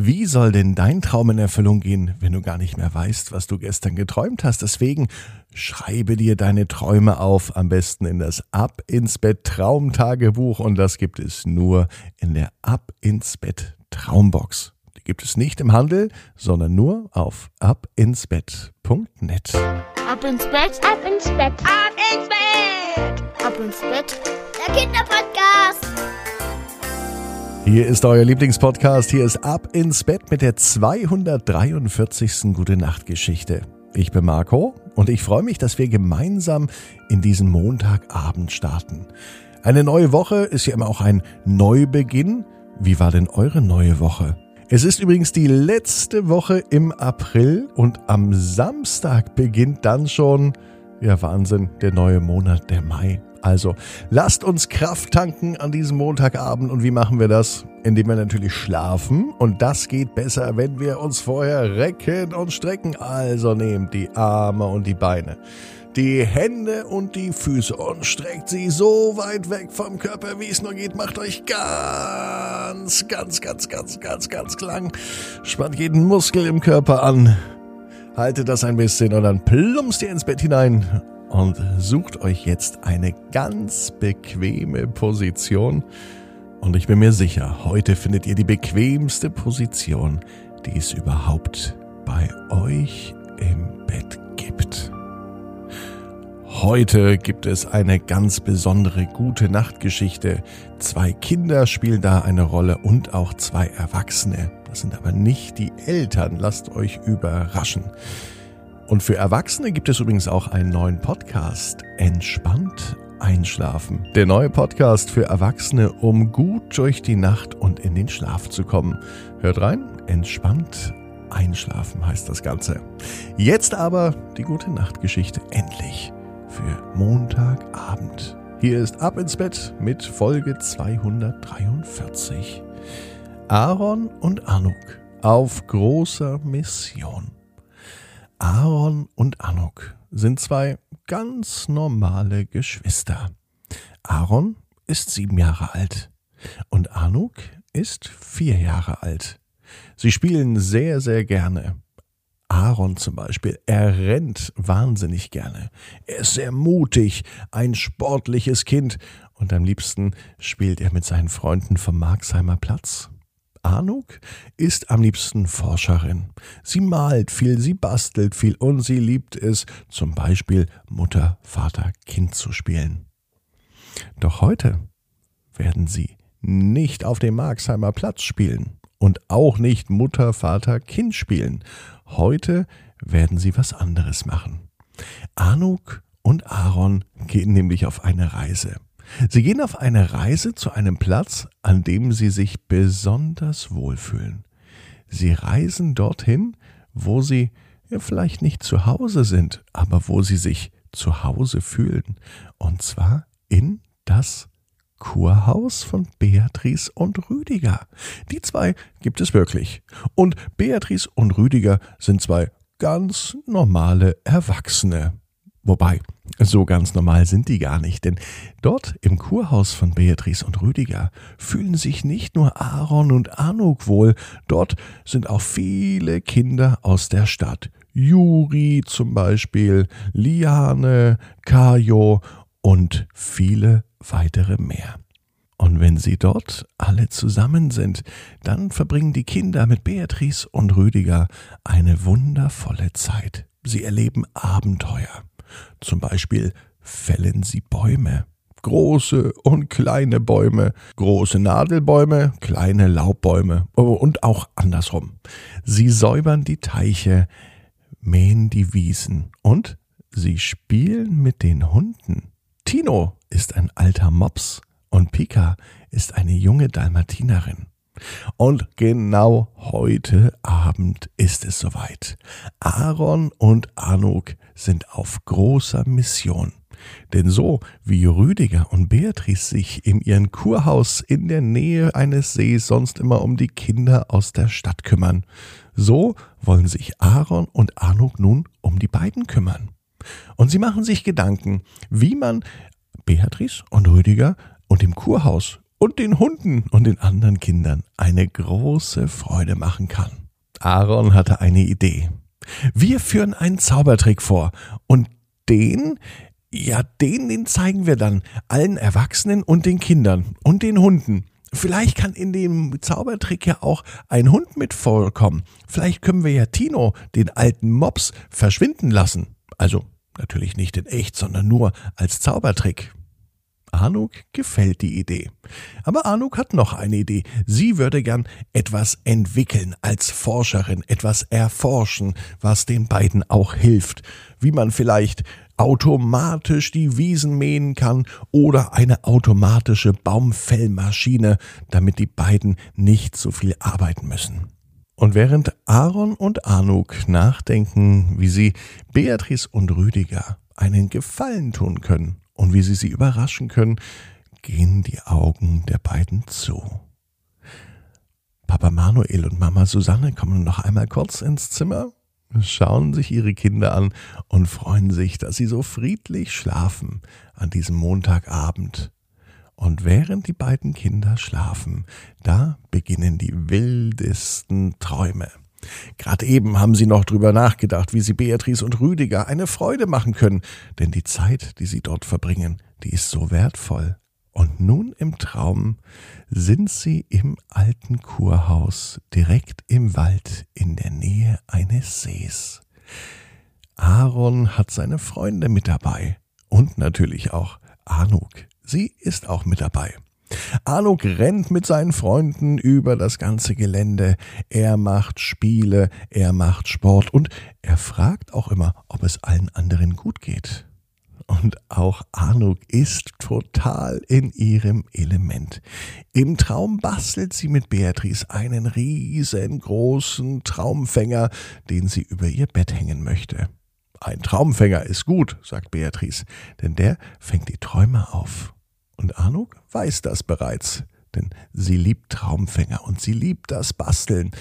Wie soll denn dein Traum in Erfüllung gehen, wenn du gar nicht mehr weißt, was du gestern geträumt hast? Deswegen schreibe dir deine Träume auf, am besten in das Ab ins Bett Traumtagebuch und das gibt es nur in der Ab ins Bett Traumbox. Die gibt es nicht im Handel, sondern nur auf abinsbett.net. Ab ins Bett, ab ins Bett, ab ins Bett, ab ins Bett, der Kinderpodcast. Hier ist euer Lieblingspodcast. Hier ist Ab ins Bett mit der 243. Gute Nacht Geschichte. Ich bin Marco und ich freue mich, dass wir gemeinsam in diesen Montagabend starten. Eine neue Woche ist ja immer auch ein Neubeginn. Wie war denn eure neue Woche? Es ist übrigens die letzte Woche im April und am Samstag beginnt dann schon, ja Wahnsinn, der neue Monat, der Mai. Also lasst uns Kraft tanken an diesem Montagabend. Und wie machen wir das? Indem wir natürlich schlafen. Und das geht besser, wenn wir uns vorher recken und strecken. Also nehmt die Arme und die Beine, die Hände und die Füße und streckt sie so weit weg vom Körper, wie es nur geht. Macht euch ganz, ganz, ganz, ganz, ganz, ganz lang. Spannt jeden Muskel im Körper an. Haltet das ein bisschen und dann plumpst ihr ins Bett hinein und sucht euch jetzt eine ganz bequeme Position. Und ich bin mir sicher, heute findet ihr die bequemste Position, die es überhaupt bei euch im Bett gibt. Heute gibt es eine ganz besondere gute Nachtgeschichte. Zwei Kinder spielen da eine Rolle und auch zwei Erwachsene. Das sind aber nicht die Eltern, lasst euch überraschen. Und für Erwachsene gibt es übrigens auch einen neuen Podcast. Entspannt einschlafen. Der neue Podcast für Erwachsene, um gut durch die Nacht und in den Schlaf zu kommen. Hört rein, entspannt einschlafen heißt das Ganze. Jetzt aber die gute Nachtgeschichte endlich für Montagabend. Hier ist Ab ins Bett mit Folge 243. Aaron und Anuk auf großer Mission. Aaron und Anuk sind zwei ganz normale Geschwister. Aaron ist sieben Jahre alt und Anuk ist vier Jahre alt. Sie spielen sehr, sehr gerne. Aaron zum Beispiel, er rennt wahnsinnig gerne. Er ist sehr mutig, ein sportliches Kind und am liebsten spielt er mit seinen Freunden vom Marxheimer Platz. Anuk ist am liebsten Forscherin. Sie malt viel, sie bastelt viel und sie liebt es, zum Beispiel Mutter, Vater, Kind zu spielen. Doch heute werden sie nicht auf dem Marxheimer Platz spielen und auch nicht Mutter, Vater, Kind spielen. Heute werden sie was anderes machen. Anuk und Aaron gehen nämlich auf eine Reise. Sie gehen auf eine Reise zu einem Platz, an dem sie sich besonders wohlfühlen. Sie reisen dorthin, wo sie ja vielleicht nicht zu Hause sind, aber wo sie sich zu Hause fühlen. Und zwar in das Kurhaus von Beatrice und Rüdiger. Die zwei gibt es wirklich. Und Beatrice und Rüdiger sind zwei ganz normale Erwachsene. Wobei, so ganz normal sind die gar nicht, denn dort im Kurhaus von Beatrice und Rüdiger fühlen sich nicht nur Aaron und Anuk wohl, dort sind auch viele Kinder aus der Stadt. Juri zum Beispiel, Liane, Kajo und viele weitere mehr. Und wenn sie dort alle zusammen sind, dann verbringen die Kinder mit Beatrice und Rüdiger eine wundervolle Zeit. Sie erleben Abenteuer. Zum Beispiel fällen sie Bäume. Große und kleine Bäume, große Nadelbäume, kleine Laubbäume und auch andersrum. Sie säubern die Teiche, mähen die Wiesen und sie spielen mit den Hunden. Tino ist ein alter Mops und Pika ist eine junge Dalmatinerin. Und genau heute Abend ist es soweit. Aaron und Anuk sind auf großer Mission. Denn so wie Rüdiger und Beatrice sich in ihrem Kurhaus in der Nähe eines Sees sonst immer um die Kinder aus der Stadt kümmern, so wollen sich Aaron und Anuk nun um die beiden kümmern. Und sie machen sich Gedanken, wie man Beatrice und Rüdiger und dem Kurhaus und den Hunden und den anderen Kindern eine große Freude machen kann. Aaron hatte eine Idee. Wir führen einen Zaubertrick vor und den, ja, den, den zeigen wir dann allen Erwachsenen und den Kindern und den Hunden. Vielleicht kann in dem Zaubertrick ja auch ein Hund mit vorkommen. Vielleicht können wir ja Tino, den alten Mops, verschwinden lassen. Also natürlich nicht in echt, sondern nur als Zaubertrick. Anuk gefällt die Idee. Aber Anuk hat noch eine Idee. Sie würde gern etwas entwickeln als Forscherin, etwas erforschen, was den beiden auch hilft. Wie man vielleicht automatisch die Wiesen mähen kann oder eine automatische Baumfellmaschine, damit die beiden nicht so viel arbeiten müssen. Und während Aaron und Anuk nachdenken, wie sie Beatrice und Rüdiger einen Gefallen tun können und wie sie sie überraschen können, gehen die Augen der beiden zu. Papa Manuel und Mama Susanne kommen noch einmal kurz ins Zimmer schauen sich ihre Kinder an und freuen sich, dass sie so friedlich schlafen an diesem Montagabend. Und während die beiden Kinder schlafen, da beginnen die wildesten Träume. Gerade eben haben sie noch drüber nachgedacht, wie sie Beatrice und Rüdiger eine Freude machen können, denn die Zeit, die sie dort verbringen, die ist so wertvoll. Und nun im Traum sind sie im alten Kurhaus direkt im Wald in der Nähe eines Sees. Aaron hat seine Freunde mit dabei und natürlich auch Anuk. Sie ist auch mit dabei. Anuk rennt mit seinen Freunden über das ganze Gelände. Er macht Spiele, er macht Sport und er fragt auch immer, ob es allen anderen gut geht und auch Anuk ist total in ihrem Element. Im Traum bastelt sie mit Beatrice einen riesengroßen Traumfänger, den sie über ihr Bett hängen möchte. Ein Traumfänger ist gut, sagt Beatrice, denn der fängt die Träume auf. Und Anuk weiß das bereits, denn sie liebt Traumfänger und sie liebt das Basteln.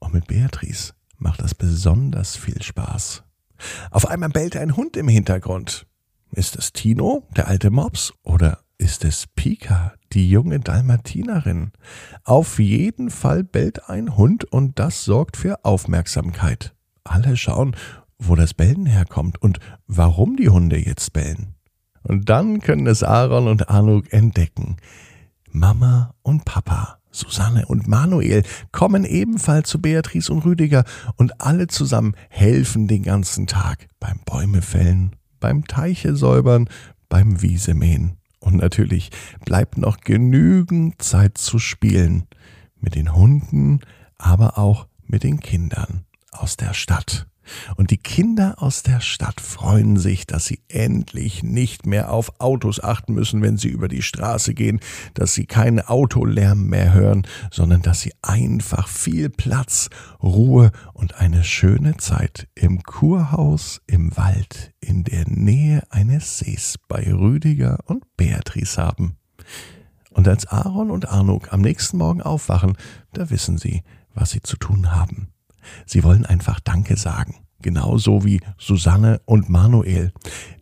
Und mit Beatrice macht das besonders viel Spaß. Auf einmal bellt ein Hund im Hintergrund. Ist es Tino, der alte Mops, oder ist es Pika, die junge Dalmatinerin? Auf jeden Fall bellt ein Hund und das sorgt für Aufmerksamkeit. Alle schauen, wo das Bellen herkommt und warum die Hunde jetzt bellen. Und dann können es Aaron und Anuk entdecken. Mama und Papa, Susanne und Manuel kommen ebenfalls zu Beatrice und Rüdiger und alle zusammen helfen den ganzen Tag beim Bäumefällen beim Teiche säubern, beim Wiesemähen. Und natürlich bleibt noch genügend Zeit zu spielen. Mit den Hunden, aber auch mit den Kindern aus der Stadt. Und die Kinder aus der Stadt freuen sich, dass sie endlich nicht mehr auf Autos achten müssen, wenn sie über die Straße gehen, dass sie keinen Autolärm mehr hören, sondern dass sie einfach viel Platz, Ruhe und eine schöne Zeit im Kurhaus im Wald in der Nähe eines Sees bei Rüdiger und Beatrice haben. Und als Aaron und Arnuk am nächsten Morgen aufwachen, da wissen sie, was sie zu tun haben. Sie wollen einfach Danke sagen. Genauso wie Susanne und Manuel.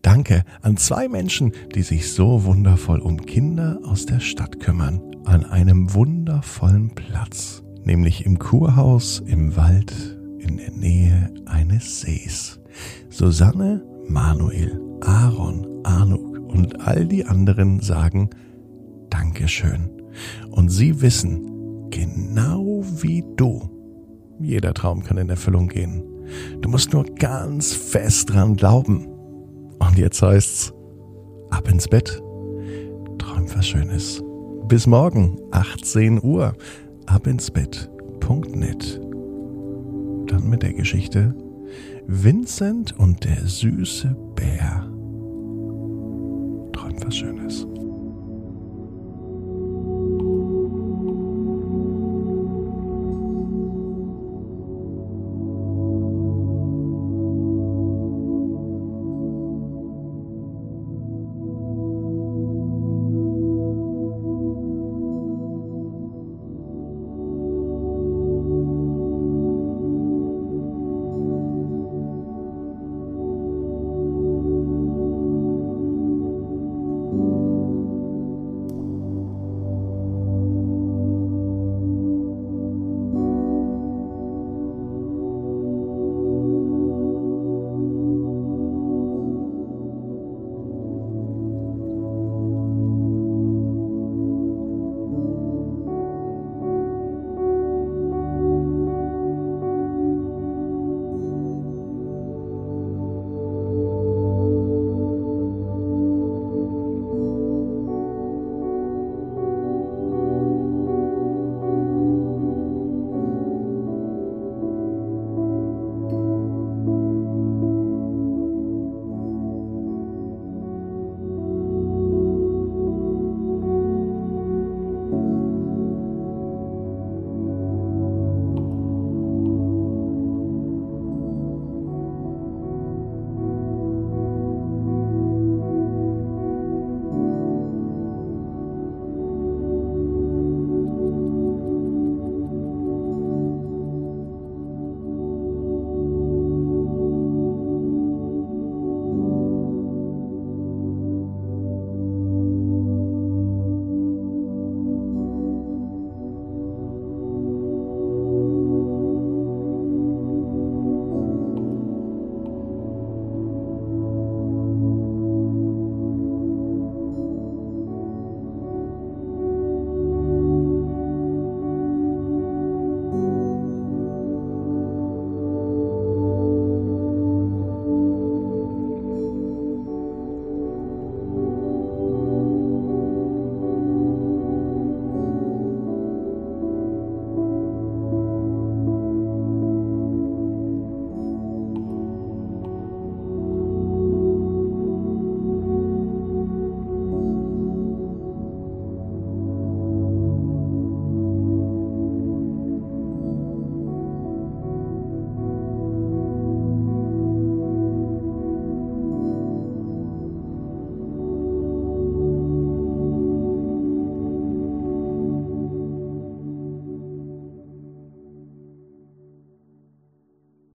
Danke an zwei Menschen, die sich so wundervoll um Kinder aus der Stadt kümmern. An einem wundervollen Platz. Nämlich im Kurhaus im Wald in der Nähe eines Sees. Susanne, Manuel, Aaron, Anuk und all die anderen sagen Dankeschön. Und sie wissen, genau wie du, jeder Traum kann in Erfüllung gehen. Du musst nur ganz fest dran glauben. Und jetzt heißt's, ab ins Bett. Träum was Schönes. Bis morgen, 18 Uhr, ab ins Bett.net. Dann mit der Geschichte Vincent und der süße Bär. Träum was Schönes.